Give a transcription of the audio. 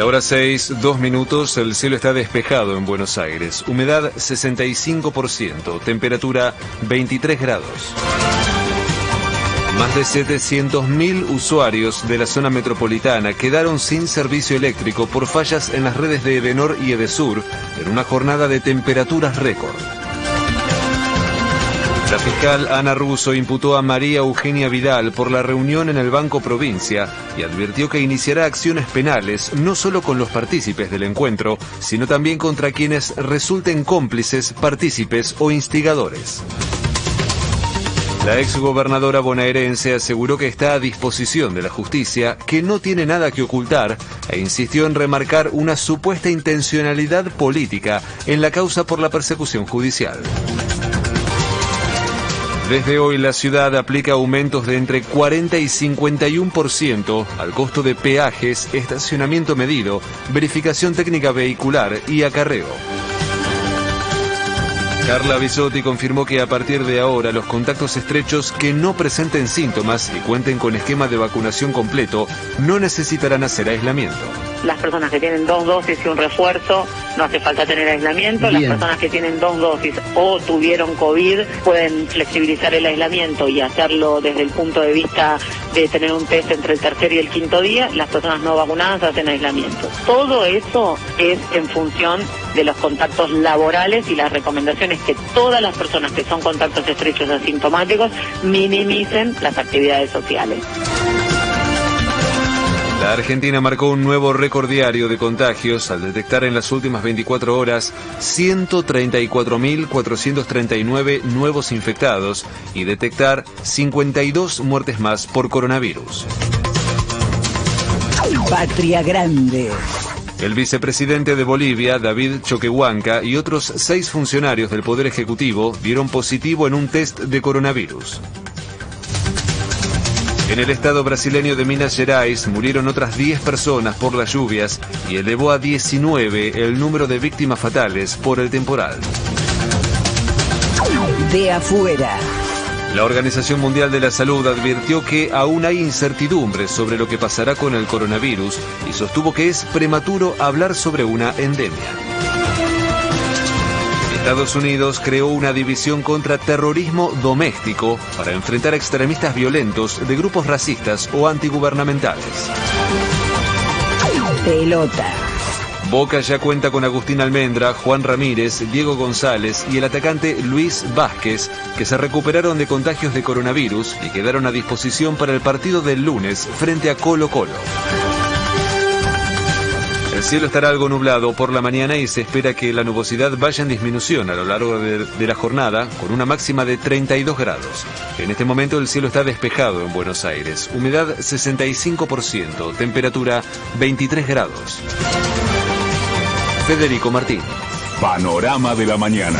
la hora 6, dos minutos, el cielo está despejado en Buenos Aires. Humedad 65%, temperatura 23 grados. Más de 700.000 usuarios de la zona metropolitana quedaron sin servicio eléctrico por fallas en las redes de Edenor y Edesur en una jornada de temperaturas récord. La fiscal Ana Russo imputó a María Eugenia Vidal por la reunión en el Banco Provincia y advirtió que iniciará acciones penales no solo con los partícipes del encuentro, sino también contra quienes resulten cómplices, partícipes o instigadores. La exgobernadora bonaerense aseguró que está a disposición de la justicia, que no tiene nada que ocultar, e insistió en remarcar una supuesta intencionalidad política en la causa por la persecución judicial. Desde hoy la ciudad aplica aumentos de entre 40 y 51% al costo de peajes, estacionamiento medido, verificación técnica vehicular y acarreo. Carla Bisotti confirmó que a partir de ahora los contactos estrechos que no presenten síntomas y cuenten con esquema de vacunación completo no necesitarán hacer aislamiento. Las personas que tienen dos dosis y un refuerzo no hace falta tener aislamiento. Las personas que tienen dos dosis o tuvieron COVID pueden flexibilizar el aislamiento y hacerlo desde el punto de vista de tener un test entre el tercer y el quinto día. Las personas no vacunadas hacen aislamiento. Todo eso es en función de los contactos laborales y las recomendaciones que todas las personas que son contactos estrechos asintomáticos minimicen las actividades sociales. La Argentina marcó un nuevo récord diario de contagios al detectar en las últimas 24 horas 134.439 nuevos infectados y detectar 52 muertes más por coronavirus. Patria Grande. El vicepresidente de Bolivia, David Choquehuanca, y otros seis funcionarios del Poder Ejecutivo dieron positivo en un test de coronavirus. En el estado brasileño de Minas Gerais murieron otras 10 personas por las lluvias y elevó a 19 el número de víctimas fatales por el temporal. De afuera. La Organización Mundial de la Salud advirtió que aún hay incertidumbre sobre lo que pasará con el coronavirus y sostuvo que es prematuro hablar sobre una endemia. Estados Unidos creó una división contra terrorismo doméstico para enfrentar a extremistas violentos de grupos racistas o antigubernamentales. Pelota. Boca ya cuenta con Agustín Almendra, Juan Ramírez, Diego González y el atacante Luis Vázquez, que se recuperaron de contagios de coronavirus y quedaron a disposición para el partido del lunes frente a Colo Colo. El cielo estará algo nublado por la mañana y se espera que la nubosidad vaya en disminución a lo largo de, la jornada con una máxima de 32 grados. En este momento el cielo está despejado en Buenos Aires. Humedad 65%, temperatura 23 grados. Federico Martín. Panorama de la mañana.